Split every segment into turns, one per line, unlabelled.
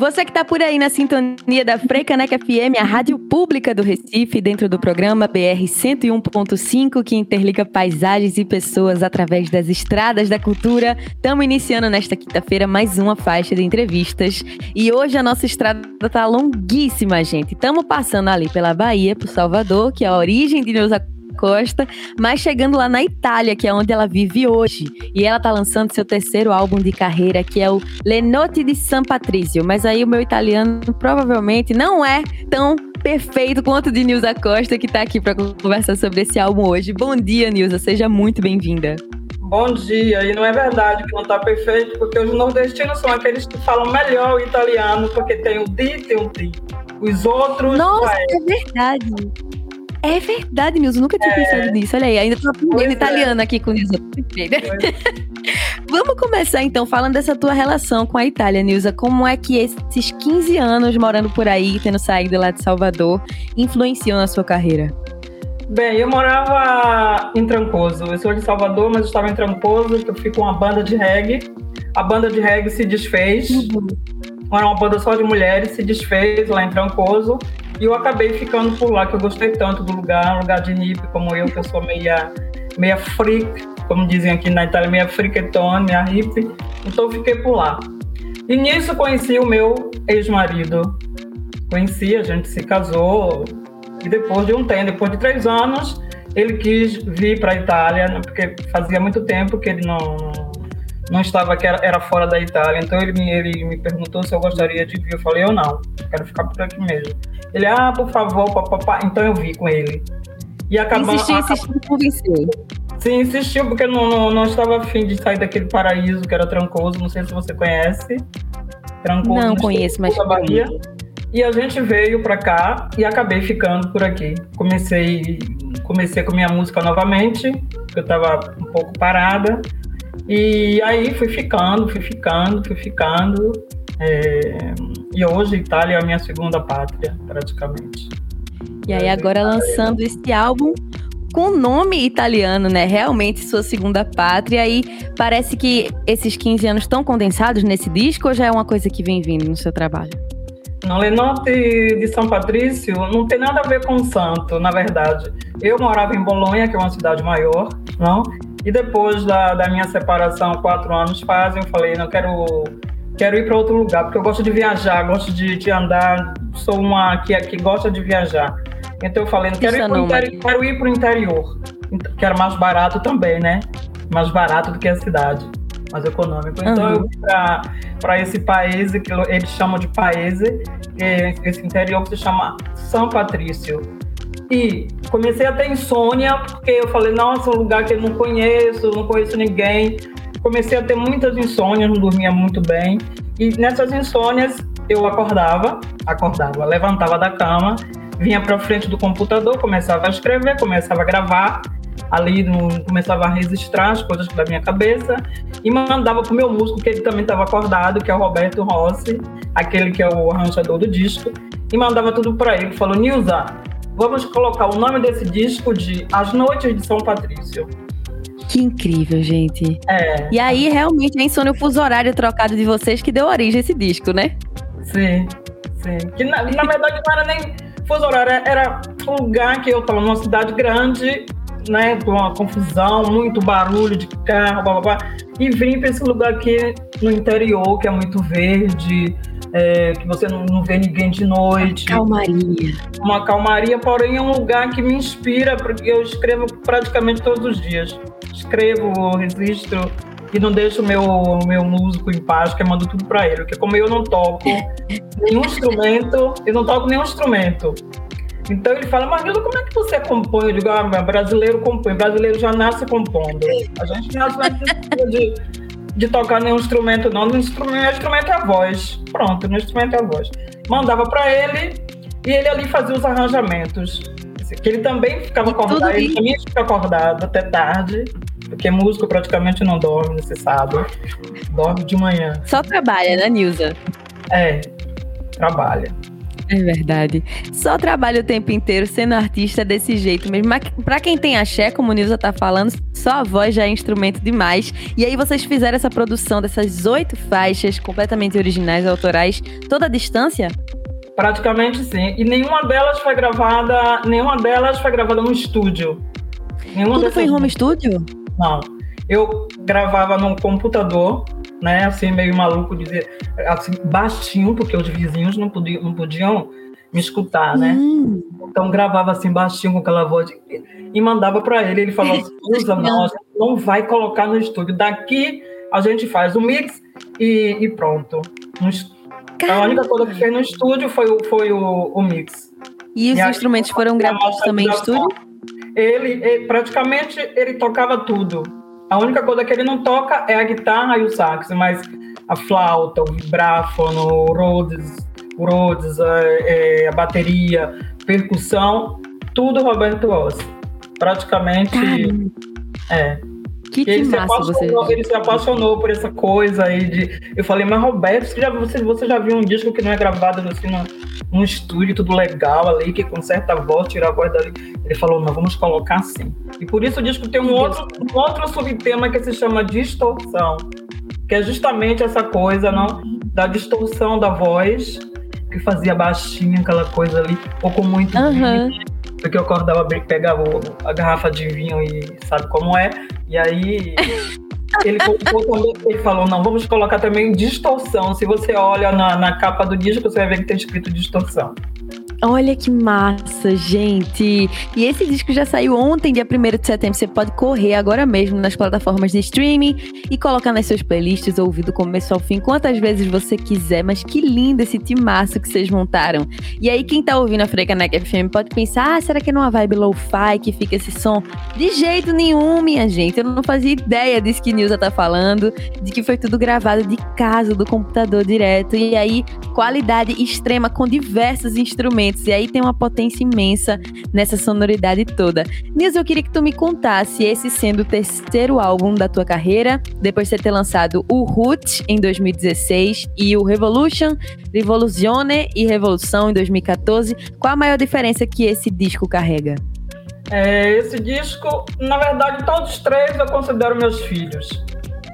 Você que está por aí na sintonia da Frecaneca FM, a rádio pública do Recife, dentro do programa BR 101.5, que interliga paisagens e pessoas através das estradas da cultura. Estamos iniciando nesta quinta-feira mais uma faixa de entrevistas. E hoje a nossa estrada está longuíssima, gente. Estamos passando ali pela Bahia, por Salvador, que é a origem de Neuza Costa, mas chegando lá na Itália, que é onde ela vive hoje. E ela tá lançando seu terceiro álbum de carreira, que é o Le Note di San Patrizio. Mas aí o meu italiano provavelmente não é tão perfeito quanto o de Nilza Costa, que tá aqui para conversar sobre esse álbum hoje. Bom dia, Nilza, seja muito bem-vinda.
Bom dia, e não é verdade que não está perfeito, porque os nordestinos são aqueles que falam melhor o italiano, porque tem o di e tem o ti. Os outros.
Nossa, é, é verdade. É verdade, Nilson. Nunca tinha é. pensado nisso. Olha aí, ainda tô aprendendo é. italiano aqui com o Nilson. Vamos começar então falando dessa tua relação com a Itália, Nilza. Como é que esses 15 anos morando por aí, tendo saído lá de Salvador, influenciam na sua carreira?
Bem, eu morava em Trancoso. Eu sou de Salvador, mas estava em Trancoso, eu fui com uma banda de reggae. A banda de reggae se desfez. Uhum. Era uma banda só de mulheres, se desfez lá em Trancoso. E eu acabei ficando por lá, que eu gostei tanto do lugar, um lugar de hippie como eu, que eu sou meia, meia freak, como dizem aqui na Itália, meia freaketone, meia hippie. Então eu fiquei por lá. E nisso conheci o meu ex-marido. Conheci, a gente se casou. E depois de um tempo, depois de três anos, ele quis vir para a Itália, né, porque fazia muito tempo que ele não, não estava, que era, era fora da Itália. Então ele me, ele me perguntou se eu gostaria de vir. Eu falei, eu não, quero ficar por aqui mesmo. Ele, ah, por favor, papapá. Então eu vi com ele.
E acabou. Insistiu, insistiu, convenceu.
Sim, insistiu, porque não, não, não estava afim de sair daquele paraíso que era Trancoso. Não sei se você conhece.
Trancoso. Não conheço, mas.
Bahia. E a gente veio para cá e acabei ficando por aqui. Comecei, comecei com minha música novamente, porque eu estava um pouco parada. E aí fui ficando, fui ficando, fui ficando. É, e hoje Itália é a minha segunda pátria, praticamente.
E aí agora lançando esse álbum com nome italiano, né? Realmente sua segunda pátria. E parece que esses 15 anos estão condensados nesse disco ou já é uma coisa que vem vindo no seu trabalho?
No Lenote de São Patrício não tem nada a ver com santo, na verdade. Eu morava em Bolonha, que é uma cidade maior, não? E depois da, da minha separação, quatro anos fazem, eu falei, não quero quero ir para outro lugar, porque eu gosto de viajar, gosto de, de andar, sou uma que, que gosta de viajar. Então eu falei, não quero, ir, não, interior, quero ir para o interior, que era mais barato também, né? Mais barato do que a cidade, mais econômico. Então uhum. eu fui para esse país, que eles chamam de país, esse interior que se chama São Patrício. E comecei a ter insônia, porque eu falei, nossa, um lugar que eu não conheço, não conheço ninguém comecei a ter muitas insônias, não dormia muito bem. E nessas insônias eu acordava, acordava, levantava da cama, vinha para frente do computador, começava a escrever, começava a gravar, ali no, começava a registrar as coisas da minha cabeça e mandava pro meu músico, que ele também estava acordado, que é o Roberto Rossi, aquele que é o arranjador do disco, e mandava tudo para ele. Falou: Nilza, vamos colocar o nome desse disco de As Noites de São Patrício.
Que incrível, gente.
É.
E aí, realmente, é insônia o fuso horário trocado de vocês que deu origem a esse disco, né?
Sim, sim. Que na, na verdade não era nem fuso horário, era um lugar que eu estava numa cidade grande, né, com uma confusão, muito barulho de carro, blá, blá, blá, e vim para esse lugar aqui no interior, que é muito verde, é, que você não, não, vê ninguém de noite.
Uma calmaria.
Uma calmaria, porém é um lugar que me inspira, porque eu escrevo praticamente todos os dias escrevo, registro e não deixo o meu, meu músico em paz, que eu mando tudo para ele. Porque como eu não toco nenhum instrumento, eu não toco nenhum instrumento. Então ele fala, Marilda, como é que você compõe? Eu digo, ah, brasileiro compõe, brasileiro já nasce compondo. A gente nasce de, de tocar nenhum instrumento, não. O instrumento, é a voz. Pronto, o instrumento é a voz. Mandava para ele e ele ali fazia os arranjamentos. Que ele também ficava acordado, ele também fica acordado até tarde. Porque músico praticamente não dorme, você sabe. Dorme de manhã.
Só trabalha, né, Nilza?
É, trabalha.
É verdade. Só trabalha o tempo inteiro sendo artista desse jeito mesmo. Mas pra quem tem axé, como o Nilza tá falando, só a voz já é instrumento demais. E aí vocês fizeram essa produção dessas oito faixas completamente originais, autorais, toda a distância?
Praticamente sim. E nenhuma delas foi gravada, nenhuma delas foi gravada no estúdio.
Nenhuma Tudo foi em home studio?
Não. Eu gravava num computador, né? Assim, meio maluco, dizer, assim, baixinho, porque os vizinhos não podiam, não podiam me escutar, né? Hum. Então gravava assim baixinho com aquela voz e mandava para ele. Ele falou assim: usa, não, não vai colocar no estúdio. Daqui a gente faz o mix e, e pronto. A única coisa que fez no estúdio foi, o, foi o, o mix.
E os e instrumentos foram gravados também em estúdio?
Ele, ele, praticamente ele tocava tudo. A única coisa que ele não toca é a guitarra e o sax, mas a flauta, o vibráfono, o Rhodes, o Rhodes é, é, a bateria, percussão, tudo Roberto Rossi. Praticamente. Caramba. É.
Que ele, se
apaixonou, ele se apaixonou por essa coisa aí de. Eu falei, mas Roberto, você já, você, você já viu um disco que não é gravado assim num estúdio, tudo legal ali, que conserta a voz, tira a voz dali. Ele falou, não, vamos colocar assim. E por isso o disco tem um outro, um outro subtema que se chama distorção, que é justamente essa coisa, não? Da distorção da voz, que fazia baixinho aquela coisa ali, ou com muito uhum. Porque eu acordava, pegava a garrafa de vinho e sabe como é, e aí ele, também, ele falou, não, vamos colocar também distorção. Se você olha na, na capa do disco, você vai ver que tem escrito distorção.
Olha que massa, gente! E esse disco já saiu ontem, dia 1 de setembro. Você pode correr agora mesmo nas plataformas de streaming e colocar nas suas playlists, ouvir do começo ao fim, quantas vezes você quiser. Mas que lindo esse timaço que vocês montaram. E aí, quem tá ouvindo a Frecanec FM pode pensar: ah, será que é numa vibe lo-fi que fica esse som? De jeito nenhum, minha gente. Eu não fazia ideia disso que Nilza tá falando, de que foi tudo gravado de casa, do computador direto. E aí, qualidade extrema com diversos instrumentos instrumentos, e aí tem uma potência imensa nessa sonoridade toda. Nils, eu queria que tu me contasse, esse sendo o terceiro álbum da tua carreira, depois de ter lançado o Root em 2016 e o Revolution, Revoluzione e Revolução em 2014, qual a maior diferença que esse disco carrega?
É, esse disco, na verdade, todos três eu considero meus filhos.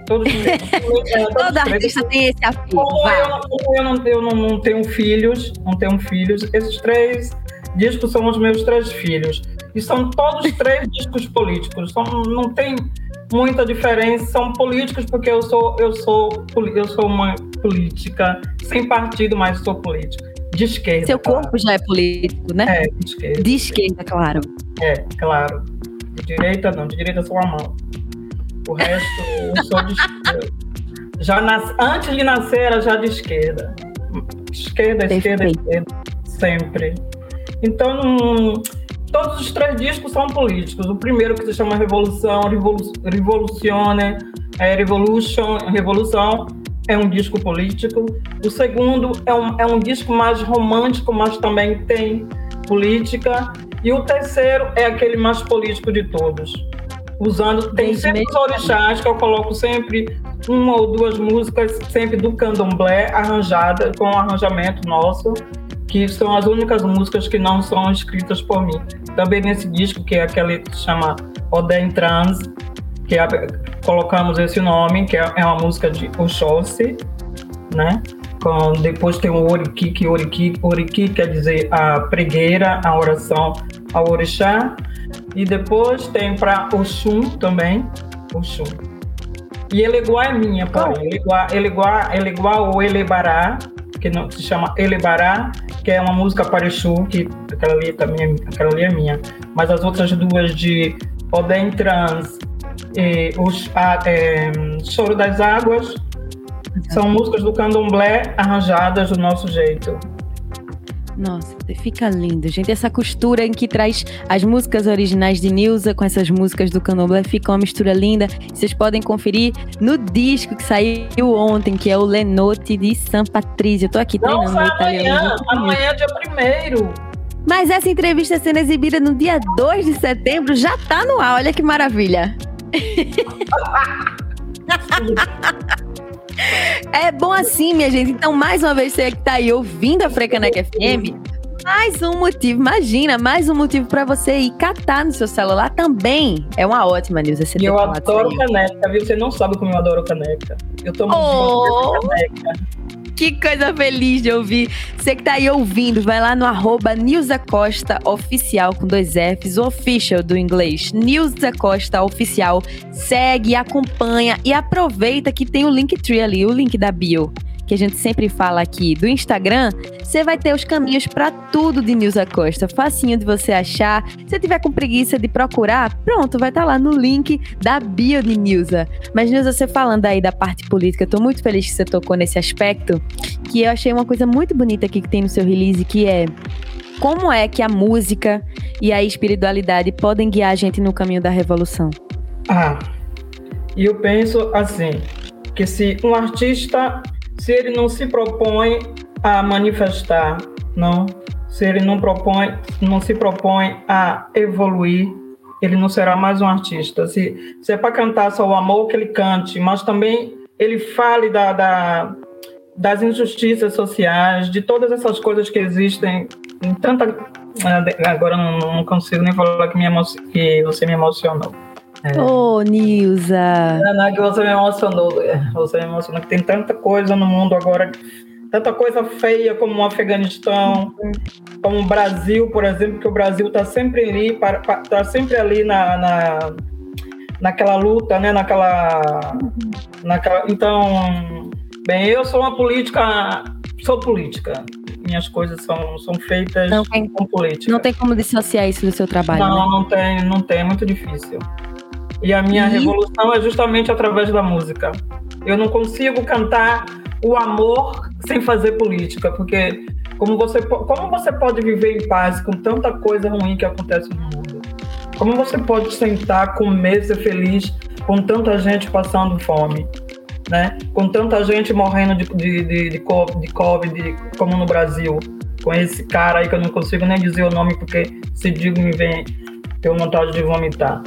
Todos,
todos Todo artista tem esse apelo.
Como, eu, como eu, não, eu não, não tenho filhos, não tenho filhos, esses três discos são os meus três filhos. E são todos três discos políticos. São, não tem muita diferença. São políticos porque eu sou, eu sou, eu sou uma política sem partido, mas sou política. De esquerda.
Seu corpo claro. já é político, né?
É, de esquerda.
De esquerda, claro.
É, claro. De direita não, de direita sou a mão. O resto, eu sou de esquerda. Já nas, antes de nascer, era já de esquerda. Esquerda, esquerda, esquerda. Sempre. Então, todos os três discos são políticos. O primeiro que se chama Revolução, Revolu Revolucione, é Revolution, Revolução, é um disco político. O segundo é um, é um disco mais romântico, mas também tem política. E o terceiro é aquele mais político de todos usando. Tem sempre os orixás que eu coloco sempre uma ou duas músicas, sempre do candomblé, arranjada, com um arranjamento nosso, que são as únicas músicas que não são escritas por mim. Também nesse disco, que é aquele que se chama Odem Trans, que é, colocamos esse nome, que é, é uma música de Oxóssi, né? Com, depois tem o Oriki, que Oriki, Oriki quer dizer a pregueira, a oração ao orixá. E depois tem para Oxum também, Oxum. E Eleguá é minha, pai. Oh. Eleguá, Eleguá, Eleguá ou Elebará, que não, se chama Elebará, que é uma música para Exu, que aquela ali, também, é aquela ali é minha. Mas as outras duas de Odem Trans e os, a, é, Choro das Águas são músicas do candomblé arranjadas do nosso jeito.
Nossa, fica lindo, gente. Essa costura em que traz as músicas originais de Nilza com essas músicas do Candomblé fica uma mistura linda. Vocês podem conferir no disco que saiu ontem, que é o Lenote de San Patrício. Eu tô aqui
treinando Não, amanhã, amanhã é dia primeiro.
Mas essa entrevista sendo exibida no dia 2 de setembro já tá no ar. Olha que maravilha. É bom assim, minha gente. Então, mais uma vez, você que tá aí ouvindo a Frecanec FM, mais um motivo, imagina, mais um motivo para você ir catar no seu celular também. É uma ótima news.
Eu adoro caneca, viu? Você não sabe como eu adoro caneca. Eu tô muito oh. caneca.
Que coisa feliz de ouvir. Você que tá aí ouvindo, vai lá no arroba Costa Oficial com dois Fs, o official do inglês. Nilza Costa Oficial. Segue, acompanha e aproveita que tem o Linktree ali, o link da bio que a gente sempre fala aqui do Instagram, você vai ter os caminhos para tudo de Nilza Costa. Facinho de você achar. Se tiver com preguiça de procurar, pronto, vai estar tá lá no link da bio de Nilza. Mas Nilza, você falando aí da parte política, eu tô muito feliz que você tocou nesse aspecto, que eu achei uma coisa muito bonita aqui que tem no seu release, que é como é que a música e a espiritualidade podem guiar a gente no caminho da revolução?
Ah, eu penso assim, que se um artista se ele não se propõe a manifestar, não, se ele não propõe, não se propõe a evoluir, ele não será mais um artista. Se, se é para cantar só o amor, que ele cante, mas também ele fale da, da, das injustiças sociais, de todas essas coisas que existem em tanta. Agora não, não consigo nem falar que, me emo, que você me emocionou.
É. Ô, oh, Nilza!
Não, é que você me emocionou. É, você me emocionou que tem tanta coisa no mundo agora, tanta coisa feia como o Afeganistão, como o Brasil, por exemplo, que o Brasil está sempre ali, está sempre ali na, na, naquela luta, né? Naquela, naquela. Então, bem, eu sou uma política, sou política minhas coisas são, são feitas não tem, com política.
Não tem como dissociar isso do seu trabalho.
Não,
né?
não tem, não tem, é muito difícil. E a minha e... revolução é justamente através da música. Eu não consigo cantar o amor sem fazer política, porque como você, como você pode viver em paz com tanta coisa ruim que acontece no mundo? Como você pode sentar, comer, ser feliz com tanta gente passando fome? Né? Com tanta gente morrendo de, de, de, de, de Covid, como no Brasil, com esse cara aí que eu não consigo nem dizer o nome porque se digo me vem ter vontade de vomitar.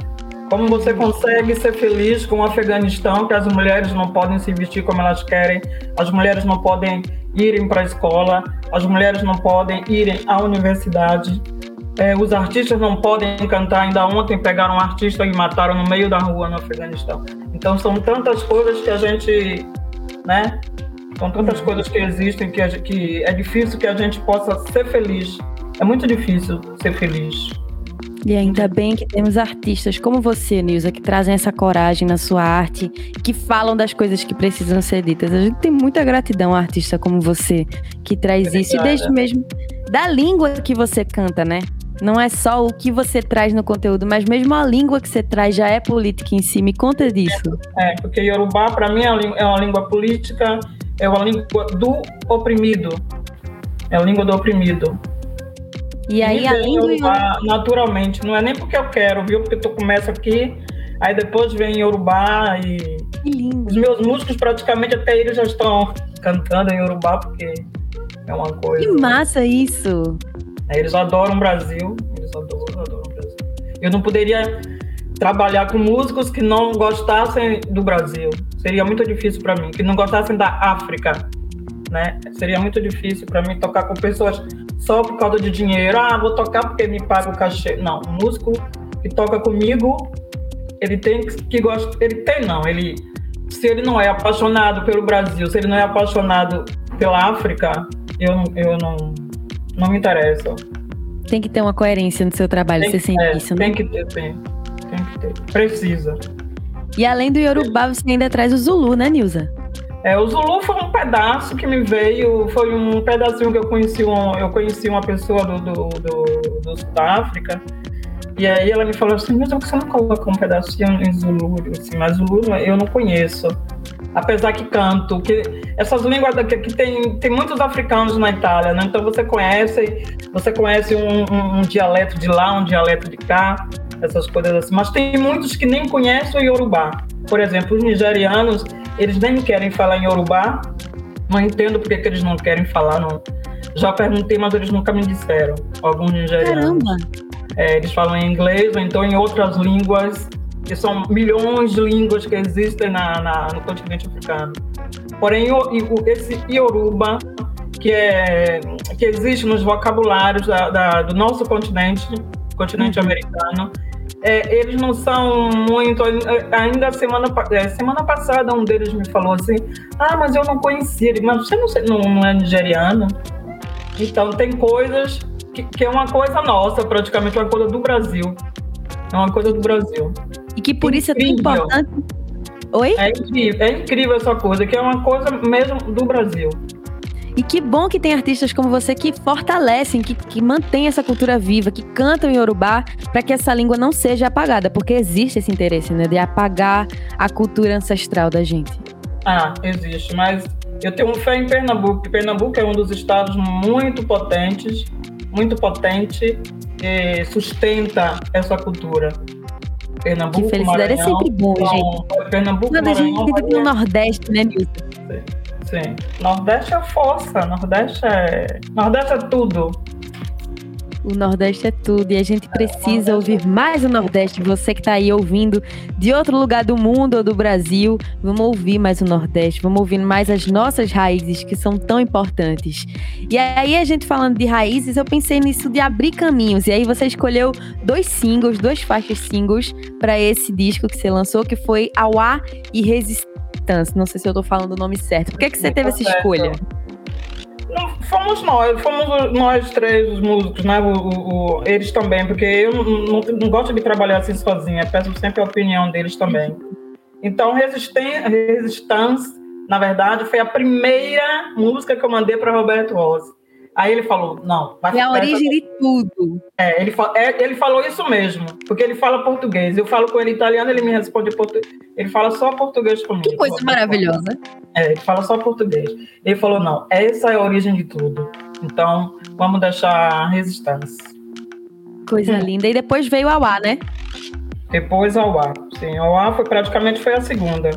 Como você consegue ser feliz com o Afeganistão, que as mulheres não podem se vestir como elas querem, as mulheres não podem irem para a escola, as mulheres não podem irem à universidade, é, os artistas não podem cantar. Ainda ontem pegaram um artista e mataram no meio da rua no Afeganistão. Então são tantas coisas que a gente, né? São tantas coisas que existem que, que é difícil que a gente possa ser feliz. É muito difícil ser feliz.
E ainda bem que temos artistas como você, Nilza, que trazem essa coragem na sua arte, que falam das coisas que precisam ser ditas. A gente tem muita gratidão a artista como você, que traz Obrigada. isso e desde mesmo da língua que você canta, né? Não é só o que você traz no conteúdo, mas mesmo a língua que você traz já é política em si. Me conta disso.
É, porque Yorubá, para mim, é uma língua política, é uma língua do oprimido. É a língua do oprimido.
E aí, além do
Yorubá, naturalmente, não é nem porque eu quero, viu? Porque tu começa aqui, aí depois vem Yorubá e
que lindo.
os meus músicos praticamente até eles já estão cantando em Yorubá porque é uma coisa.
Que massa isso!
eles adoram o Brasil, eles adoram, adoram o Brasil. Eu não poderia trabalhar com músicos que não gostassem do Brasil. Seria muito difícil para mim, que não gostassem da África, né? Seria muito difícil para mim tocar com pessoas só por causa de dinheiro. Ah, vou tocar porque me paga o cachê. Não, o músico que toca comigo, ele tem que gostar. Ele tem, não. Ele, se ele não é apaixonado pelo Brasil, se ele não é apaixonado pela África, eu, eu não, não me interessa.
Tem que ter uma coerência no seu trabalho, tem, você sente é, isso,
né? Tem que ter, tem. Tem que ter. Precisa.
E além do Yorubá, você ainda traz o Zulu, né, Nilza?
É, o Zulu foi um pedaço que me veio, foi um pedacinho que eu conheci, um, eu conheci uma pessoa do, do, do, do Sudáfrica, e aí ela me falou assim, mas que você não coloca um pedacinho em Zulu? Assim, mas Zulu eu não conheço. Apesar que canto, que essas línguas daqui que tem, tem muitos africanos na Itália, né? Então você conhece, você conhece um, um, um dialeto de lá, um dialeto de cá, essas coisas assim. Mas tem muitos que nem conhecem o Yorubá. Por exemplo, os nigerianos, eles nem querem falar em Yorubá. Não entendo porque que eles não querem falar. Não. Já perguntei, mas eles nunca me disseram. Alguns nigerianos. Caramba! É, eles falam em inglês ou então em outras línguas, que são milhões de línguas que existem na, na no continente africano. porém o, o, esse Yoruba, que, é, que existe nos vocabulários da, da, do nosso continente, continente uhum. americano, é, eles não são muito. Ainda semana, é, semana passada, um deles me falou assim: Ah, mas eu não conhecia. Mas você não, não, é nigeriano? Então, tem coisas que, que, é uma coisa nossa, praticamente, uma coisa do Brasil. É uma coisa do Brasil.
E que por isso é tão importante. Oi?
É incrível, é incrível essa coisa, que é uma coisa mesmo do Brasil.
Que bom que tem artistas como você que fortalecem, que, que mantêm essa cultura viva, que cantam em Yorubá para que essa língua não seja apagada, porque existe esse interesse, né, de apagar a cultura ancestral da gente.
Ah, existe, mas eu tenho fé em Pernambuco, Pernambuco é um dos estados muito potentes, muito potente, e sustenta essa cultura.
Pernambuco, que felicidade Maranhão, é sempre bom, gente.
Pernambuco, Quando
Maranhão, a gente tem o Nordeste, né, Nilson?
Sim. Nordeste é força, Nordeste é. Nordeste é tudo.
O Nordeste é tudo e a gente precisa ouvir mais o Nordeste. Você que está aí ouvindo de outro lugar do mundo ou do Brasil, vamos ouvir mais o Nordeste, vamos ouvir mais as nossas raízes que são tão importantes. E aí, a gente falando de raízes, eu pensei nisso de abrir caminhos. E aí, você escolheu dois singles, duas faixas singles para esse disco que você lançou, que foi Auá e Resistência. Não sei se eu estou falando o nome certo. Por que, que você teve essa escolha?
Fomos nós, fomos nós três, os músicos, né? O, o, eles também, porque eu não, não, não, gosto de trabalhar assim sozinha, peço sempre a opinião deles também. Então, Resistance, na verdade, foi a primeira música que eu mandei para Roberto Rossi. Aí ele falou, não.
Vai, é a origem de tudo.
É ele, é, ele falou isso mesmo, porque ele fala português. Eu falo com ele italiano, ele me responde português. Ele fala só português comigo.
Que coisa maravilhosa.
É, ele fala só português. Ele falou, não, essa é a origem de tudo. Então, vamos deixar a resistência.
Coisa hum. linda. E depois veio a UA, né?
Depois a UA. Sim, a UA foi, praticamente foi a segunda.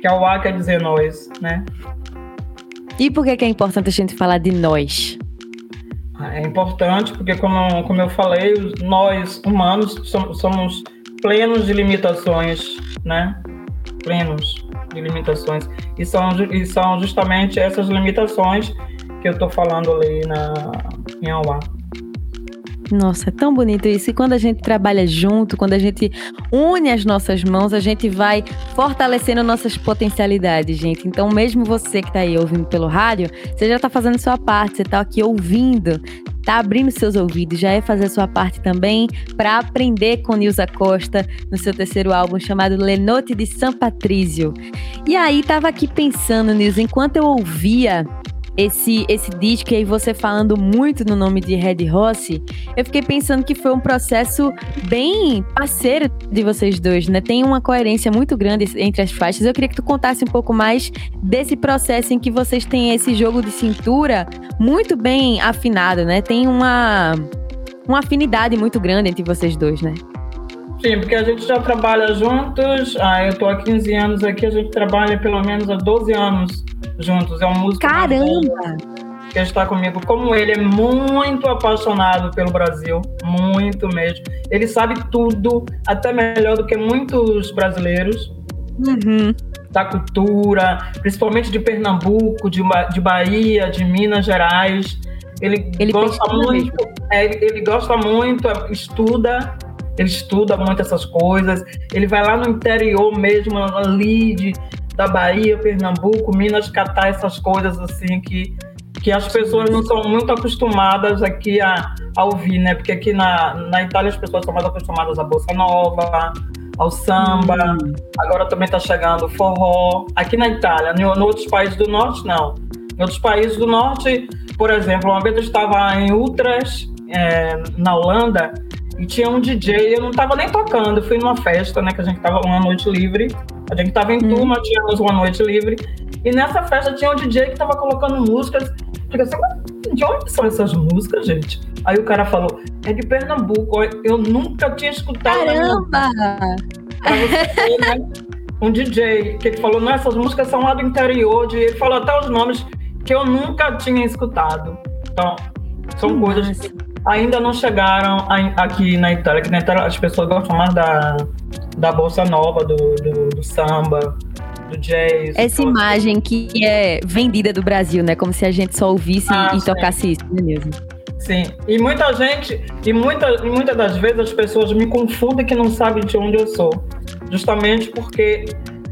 Que a UA quer dizer nós, né?
E por que, que é importante a gente falar de nós?
É importante porque, como, como eu falei, nós humanos somos plenos de limitações, né? Plenos de limitações. E são, e são justamente essas limitações que eu estou falando ali na, em Auá.
Nossa, é tão bonito isso. E quando a gente trabalha junto, quando a gente une as nossas mãos, a gente vai fortalecendo nossas potencialidades, gente. Então, mesmo você que está aí ouvindo pelo rádio, você já está fazendo sua parte, você está aqui ouvindo, tá abrindo seus ouvidos, já é fazer sua parte também para aprender com Nilza Costa no seu terceiro álbum chamado Lenote de São Patrício. E aí tava aqui pensando, Nilza, enquanto eu ouvia esse, esse disco e você falando muito no nome de Red Rossi, eu fiquei pensando que foi um processo bem parceiro de vocês dois, né? Tem uma coerência muito grande entre as faixas. Eu queria que tu contasse um pouco mais desse processo em que vocês têm esse jogo de cintura muito bem afinado, né? Tem uma, uma afinidade muito grande entre vocês dois, né?
Sim, porque a gente já trabalha juntos. Ah, eu tô há 15 anos aqui, a gente trabalha pelo menos há 12 anos juntos. É um músico.
Caramba!
Que está comigo. Como ele é muito apaixonado pelo Brasil, muito mesmo. Ele sabe tudo, até melhor do que muitos brasileiros.
Uhum.
Da cultura, principalmente de Pernambuco, de, de Bahia, de Minas Gerais. Ele, ele gosta muito, é, ele, ele gosta muito, estuda ele estuda muito essas coisas, ele vai lá no interior mesmo, ali de, da Bahia, Pernambuco, Minas, catar essas coisas assim que, que as pessoas não são muito acostumadas aqui a, a ouvir, né? Porque aqui na, na Itália as pessoas são mais acostumadas à bossa nova, ao samba, hum. agora também está chegando o forró. Aqui na Itália, em, em outros países do norte, não. Em outros países do norte, por exemplo, uma vez eu estava em Utrecht, é, na Holanda, e tinha um DJ, eu não estava nem tocando, eu fui numa festa, né, que a gente tava uma noite livre, a gente tava em hum. turma, tínhamos uma noite livre, e nessa festa tinha um DJ que tava colocando músicas, fica assim, de onde são essas músicas, gente? Aí o cara falou, é de Pernambuco, eu nunca tinha escutado.
Caramba!
Você né? Um DJ, que ele falou, não, essas músicas são lá do interior, de... ele falou até os nomes que eu nunca tinha escutado. Então, são que coisas massa. que ainda não chegaram aqui na Itália, que na Itália as pessoas gostam mais da, da bolsa nova, do, do, do samba. do jazz.
Essa imagem que é vendida do Brasil, né? Como se a gente só ouvisse ah, e tocasse isso, né mesmo?
Sim, e muita gente, e muita, muitas das vezes as pessoas me confundem que não sabem de onde eu sou. Justamente porque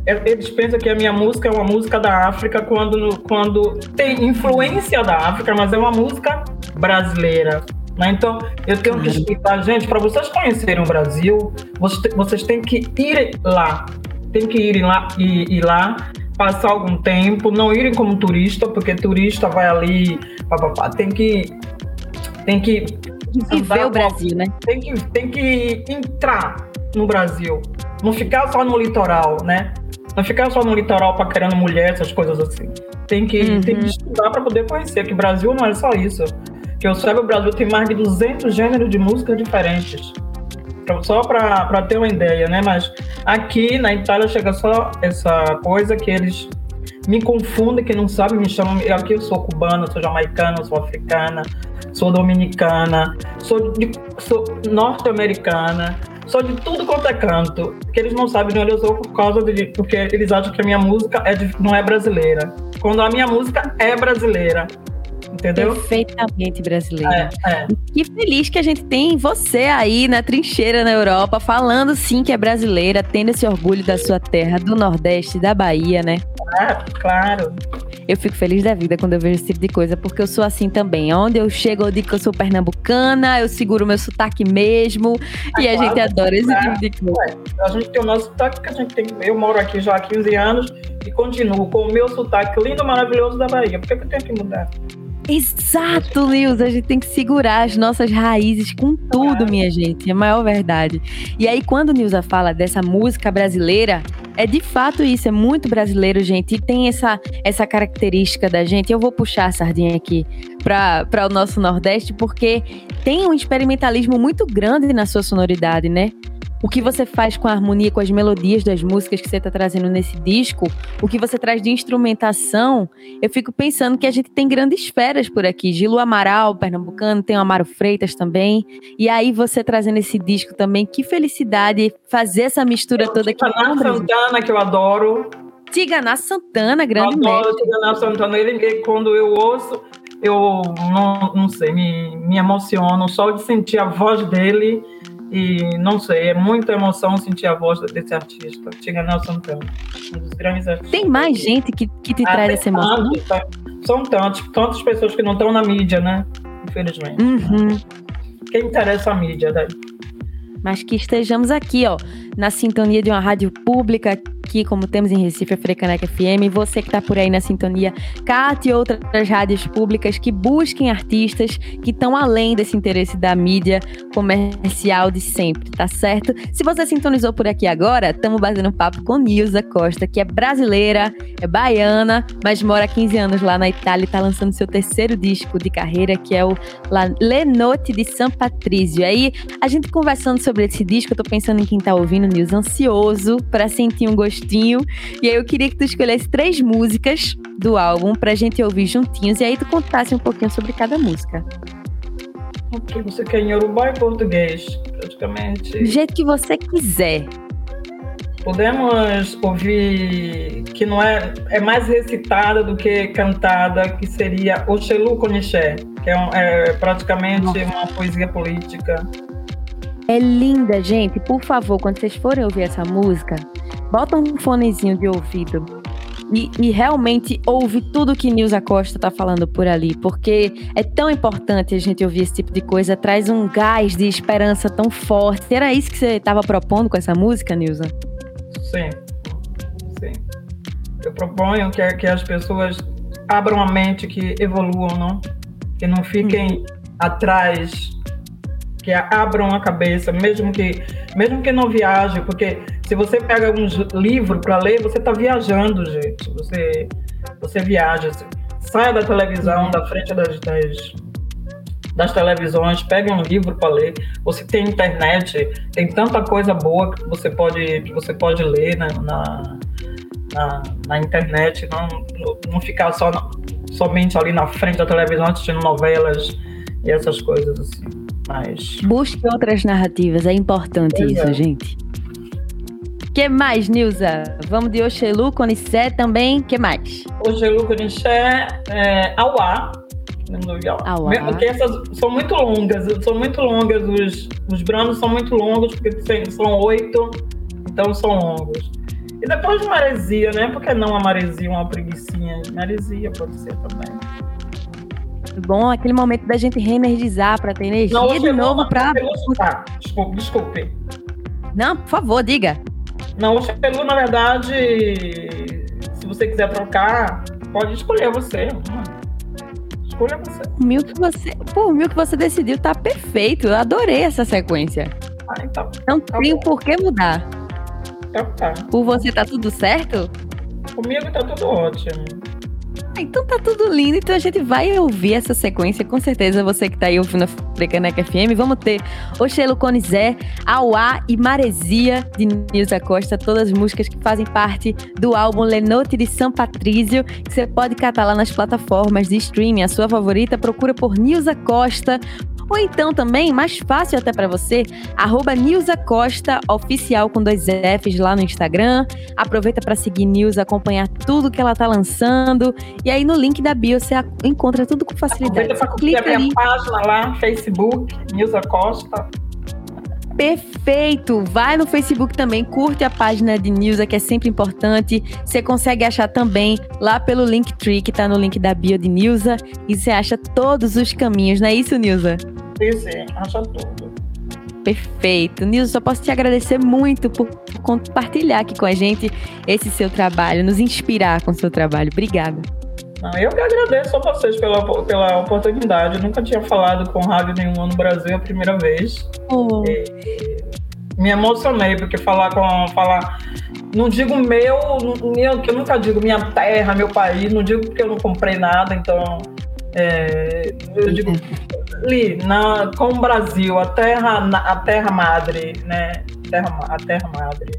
eles pensam que a minha música é uma música da África quando, quando tem influência da África, mas é uma música brasileira. Né? Então, eu tenho que explicar, gente, para vocês conhecerem o Brasil, vocês, vocês têm que ir lá. Tem que ir lá, ir, ir lá passar algum tempo, não irem como turista, porque turista vai ali, papapá, tem que tem que
viver o Brasil, né?
Tem que tem que entrar no Brasil, não ficar só no litoral, né? Não ficar só no litoral paquerando mulher, essas coisas assim. Tem que, uhum. tem que estudar para poder conhecer que o Brasil não é só isso que eu saiba, o Brasil tem mais de 200 gêneros de música diferentes. Só para ter uma ideia, né? Mas aqui na Itália chega só essa coisa que eles me confundem, que não sabem, me chamam. Aqui eu sou cubana, sou jamaicana, sou africana, sou dominicana, sou, sou norte-americana, sou de tudo quanto é canto. Que eles não sabem de onde eu sou por causa de. Porque eles acham que a minha música é de, não é brasileira. Quando a minha música é brasileira entendeu?
Perfeitamente brasileira. É, é. Que feliz que a gente tem você aí na trincheira na Europa, falando sim que é brasileira, tendo esse orgulho da sua terra, do Nordeste, da Bahia, né?
É, claro.
Eu fico feliz da vida quando eu vejo esse tipo de coisa, porque eu sou assim também. Onde eu chego, eu digo que eu sou pernambucana, eu seguro meu sotaque mesmo, é, e a gente adora esse é, tipo de coisa.
A gente tem o nosso sotaque que a gente tem. Eu moro aqui já há 15 anos e continuo com o meu sotaque lindo, maravilhoso da Bahia. Por que, que eu tenho que mudar?
Exato, Lils. A gente tem que segurar as nossas raízes com tudo, minha gente. É a maior verdade. E aí, quando Nilza fala dessa música brasileira, é de fato isso, é muito brasileiro, gente. E tem essa, essa característica da gente. Eu vou puxar a sardinha aqui para o nosso Nordeste, porque tem um experimentalismo muito grande na sua sonoridade, né? O que você faz com a harmonia, com as melodias das músicas que você está trazendo nesse disco, o que você traz de instrumentação, eu fico pensando que a gente tem grandes feras por aqui. Gilo Amaral, pernambucano, tem o Amaro Freitas também. E aí você trazendo esse disco também, que felicidade fazer essa mistura eu toda aqui.
Tiganá Santana, que eu adoro.
Tiganá Santana, grande eu adoro
mestre. Tiganá Santana, ele, quando eu ouço, eu não, não sei, me, me emociono só de sentir a voz dele e não sei, é muita emoção sentir a voz desse artista, Tiganel Santana, um dos grandes artistas.
Tem mais gente que, que te ah, traz essa emoção? Tantos,
tá? são tantos, tantas pessoas que não estão na mídia, né? Infelizmente.
Uhum.
Quem interessa a mídia daí?
Mas que estejamos aqui, ó, na sintonia de uma rádio pública aqui, como temos em Recife, a Frecaneca FM. Você que está por aí na sintonia, cate outras rádios públicas que busquem artistas que estão além desse interesse da mídia comercial de sempre, tá certo? Se você sintonizou por aqui agora, estamos batendo papo com Nilza Costa, que é brasileira, é baiana, mas mora há 15 anos lá na Itália e está lançando seu terceiro disco de carreira, que é o La de San Patrizio. Aí, a gente conversando sobre esse disco, eu tô pensando em quem tá ouvindo, Nilza, ansioso para sentir um gostinho. E aí eu queria que tu escolhesse três músicas do álbum pra gente ouvir juntinhos e aí tu contasse um pouquinho sobre cada música.
Ok, você quer em Uruguai e português, praticamente.
Do jeito que você quiser.
Podemos ouvir que não é, é mais recitada do que cantada, que seria Oxelu Conixé, que é, um, é praticamente Nossa. uma poesia política.
É linda, gente. Por favor, quando vocês forem ouvir essa música, bota um fonezinho de ouvido e, e, realmente ouve tudo que Nilza Costa tá falando por ali, porque é tão importante a gente ouvir esse tipo de coisa, traz um gás de esperança tão forte. Era isso que você estava propondo com essa música, Nilza?
Sim, sim. Eu proponho que, que as pessoas abram a mente, que evoluam, não? Que não fiquem hum. atrás que abram a cabeça, mesmo que mesmo que não viaje, porque se você pega um livro para ler, você está viajando, gente. Você você viaja, saia da televisão, da frente das, das, das televisões, pegue um livro para ler. Você tem internet, tem tanta coisa boa que você pode que você pode ler né, na, na, na internet, não, não ficar só somente ali na frente da televisão assistindo novelas e essas coisas assim. Mas...
Busque outras narrativas, é importante pois isso, é. gente. que mais, Nilza? Vamos de Oxelu, Conissé também, que mais?
Oxelu, Conissé, é, Auá. Porque essas são muito longas, são muito longas, os, os brandos são muito longos, porque são oito, então são longos. E depois de maresia, né? Por que não a maresia, uma preguiçinha? Maresia pode ser também.
Bom, aquele momento da gente reenergizar para ter energia não, de novo para.
Ah, desculpe, desculpe.
Não, por favor, diga.
Não, o Chapelu, na verdade, se você quiser trocar, pode escolher você. Escolha você.
O mil que você. Pô, o mil que você decidiu tá perfeito. Eu adorei essa sequência.
Ah, então.
Não tá tem por que mudar.
Então tá.
Por você tá tudo certo?
Comigo tá tudo ótimo.
Então tá tudo lindo, então a gente vai ouvir essa sequência, com certeza você que tá aí ouvindo a Frecaneca FM. Vamos ter Oxelo Conizé, Auá e Maresia, de Nilza Costa, todas as músicas que fazem parte do álbum Lenote de São Patrício, que você pode catar lá nas plataformas de streaming. A sua favorita, procura por Nilza Costa. Ou então também, mais fácil até para você, arroba Nilza Costa Oficial com dois Fs lá no Instagram. Aproveita para seguir Nilza, acompanhar tudo que ela tá lançando. E aí no link da bio você encontra tudo com facilidade.
Aproveita para a minha ali. página lá, Facebook, Nilza Costa.
Perfeito! Vai no Facebook também, curte a página de Nilza, que é sempre importante. Você consegue achar também lá pelo Linktree, que tá no link da bio de Nilza. E você acha todos os caminhos, não é isso, Nilza?
Sim, acha tudo.
Perfeito. Nilza, só posso te agradecer muito por compartilhar aqui com a gente esse seu trabalho, nos inspirar com o seu trabalho. Obrigada.
Não, eu que agradeço a vocês pela, pela oportunidade. Eu nunca tinha falado com rádio nenhuma no Brasil, é a primeira vez.
Oh.
me emocionei, porque falar com. Falar, não digo meu, meu, que eu nunca digo minha terra, meu país, não digo porque eu não comprei nada, então. É, eu digo ali, na, com o Brasil, a terra, a terra madre, né? Terra, a terra madre.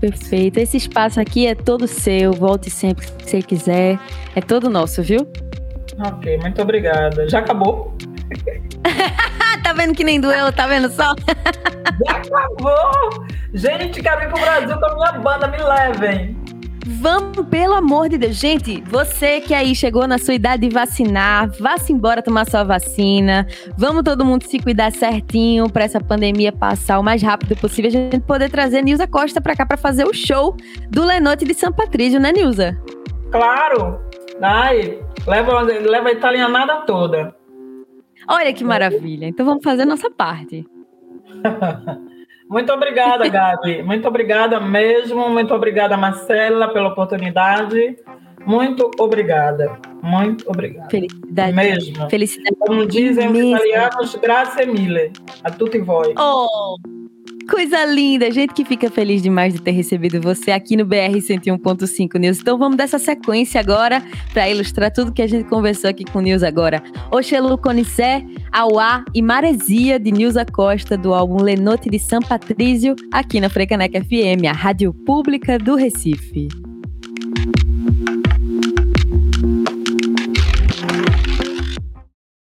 Perfeito. Esse espaço aqui é todo seu. Volte sempre que você quiser. É todo nosso, viu?
Ok, muito obrigada. Já acabou?
tá vendo que nem doeu? Tá vendo só?
Já acabou! Gente, quero ir pro Brasil com a minha banda, me levem!
Vamos, pelo amor de Deus. Gente, você que aí chegou na sua idade de vacinar, vá-se embora tomar sua vacina. Vamos todo mundo se cuidar certinho para essa pandemia passar o mais rápido possível. A gente poder trazer Nilza Costa para cá para fazer o show do Lenote de São Patrício, né, Nilza?
Claro! Ai, leva, leva a italianada toda.
Olha que maravilha. Então vamos fazer a nossa parte.
Muito obrigada, Gabi. Muito obrigada mesmo. Muito obrigada, Marcela, pela oportunidade. Muito obrigada. Muito obrigada.
Felicidade.
Mesmo.
Felicidade.
Como dizem os italianos, grazie mille. A tutti voi.
Oh! Coisa linda, gente que fica feliz demais de ter recebido você aqui no BR 101.5 News. Então vamos dessa sequência agora para ilustrar tudo que a gente conversou aqui com o News agora. Oxelu Conissé, Auá e Maresia de Nilza Costa do álbum Lenote de São Patrício aqui na Frecaneca FM, a rádio pública do Recife.